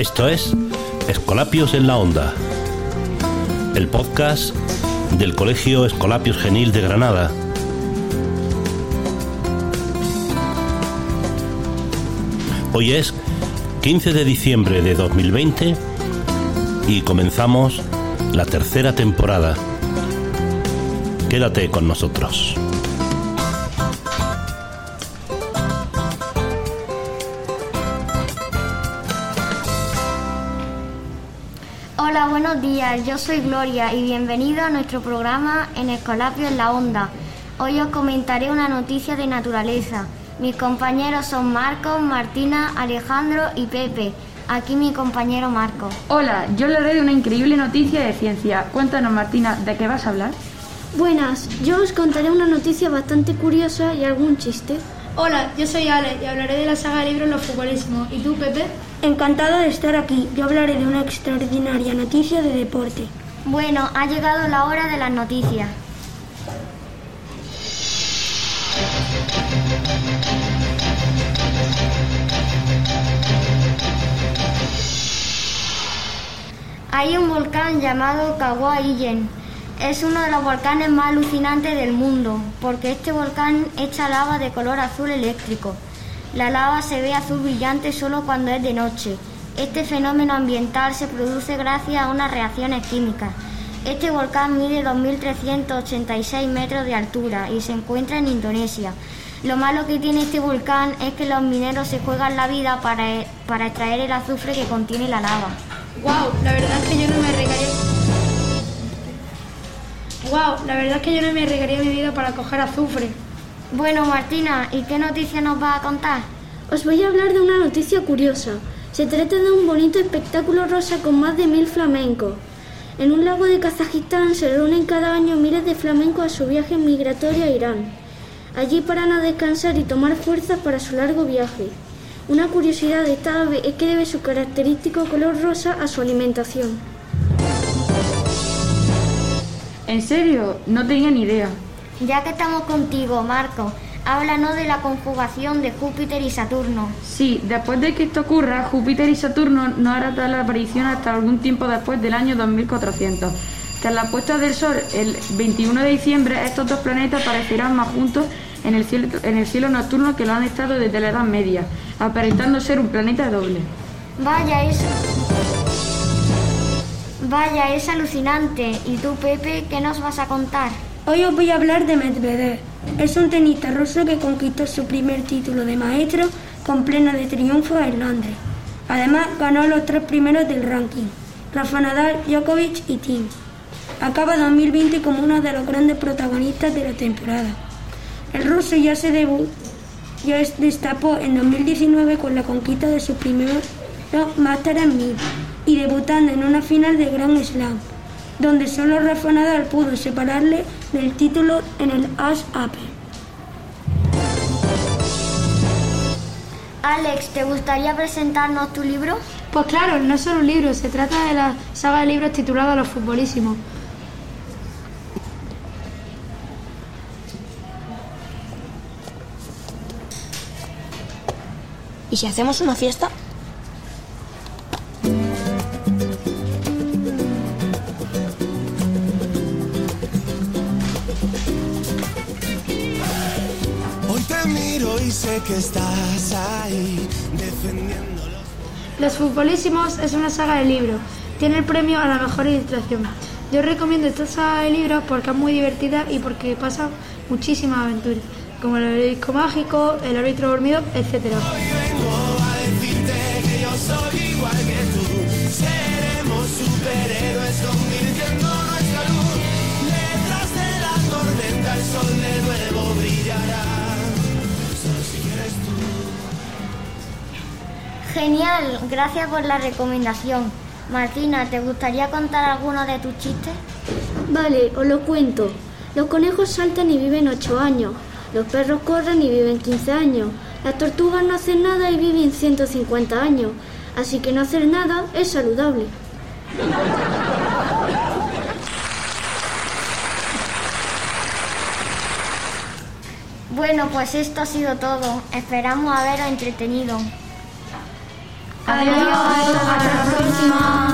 Esto es Escolapios en la Onda, el podcast del Colegio Escolapios Genil de Granada. Hoy es 15 de diciembre de 2020 y comenzamos la tercera temporada. Quédate con nosotros. Hola, buenos días. Yo soy Gloria y bienvenido a nuestro programa en Escolapio en la Onda. Hoy os comentaré una noticia de naturaleza. Mis compañeros son Marcos, Martina, Alejandro y Pepe. Aquí mi compañero Marco. Hola, yo hablaré de una increíble noticia de ciencia. Cuéntanos, Martina, ¿de qué vas a hablar? Buenas, yo os contaré una noticia bastante curiosa y algún chiste. Hola, yo soy Ale y hablaré de la saga de libros Los Futbolísimos. ¿Y tú, Pepe? Encantada de estar aquí. Yo hablaré de una extraordinaria noticia de deporte. Bueno, ha llegado la hora de las noticias. Hay un volcán llamado Kawaii Es uno de los volcanes más alucinantes del mundo, porque este volcán echa lava de color azul eléctrico. La lava se ve azul brillante solo cuando es de noche. Este fenómeno ambiental se produce gracias a unas reacciones químicas. Este volcán mide 2.386 metros de altura y se encuentra en Indonesia. Lo malo que tiene este volcán es que los mineros se juegan la vida para, para extraer el azufre que contiene la lava. Wow, la verdad es que yo no me arriesgaría. Wow, la verdad es que yo no me arriesgaría mi vida para coger azufre. Bueno, Martina, ¿y qué noticia nos va a contar? Os voy a hablar de una noticia curiosa. Se trata de un bonito espectáculo rosa con más de mil flamencos. En un lago de Kazajistán se reúnen cada año miles de flamencos a su viaje migratorio a Irán. Allí paran a descansar y tomar fuerzas para su largo viaje. Una curiosidad de esta ave es que debe su característico color rosa a su alimentación. ¿En serio? No tenía ni idea. Ya que estamos contigo, Marco, háblanos de la conjugación de Júpiter y Saturno. Sí, después de que esto ocurra, Júpiter y Saturno no harán tal aparición hasta algún tiempo después del año 2400. Tras la puesta del Sol, el 21 de diciembre, estos dos planetas aparecerán más juntos en el cielo, en el cielo nocturno que lo han estado desde la Edad Media, aparentando ser un planeta doble. Vaya, es. Vaya, es alucinante. ¿Y tú, Pepe, qué nos vas a contar? Hoy os voy a hablar de Medvedev. Es un tenista ruso que conquistó su primer título de maestro con pleno de triunfo en Londres. Además, ganó los tres primeros del ranking: Rafa Nadal, Djokovic y Tim. Acaba 2020 como uno de los grandes protagonistas de la temporada. El ruso ya se debut, ya destapó en 2019 con la conquista de su primer Master en 1000 y debutando en una final de Grand Slam, donde solo Rafa Nadal pudo separarle del título en el As Open. Alex, ¿te gustaría presentarnos tu libro? Pues claro, no es solo un libro, se trata de la saga de libros titulada Los Futbolísimos. ¿Y si hacemos una fiesta? Miro y sé que estás ahí defendiendo Los Futbolísimos es una saga de libros. Tiene el premio a la mejor ilustración. Yo recomiendo esta saga de libros porque es muy divertida y porque pasan muchísimas aventuras, como el disco mágico, el árbitro dormido, etcétera. Genial, gracias por la recomendación. Martina, ¿te gustaría contar alguno de tus chistes? Vale, os lo cuento. Los conejos saltan y viven 8 años. Los perros corren y viven 15 años. Las tortugas no hacen nada y viven 150 años. Así que no hacer nada es saludable. Bueno, pues esto ha sido todo. Esperamos haberos entretenido. 唉呀要拍这样吗？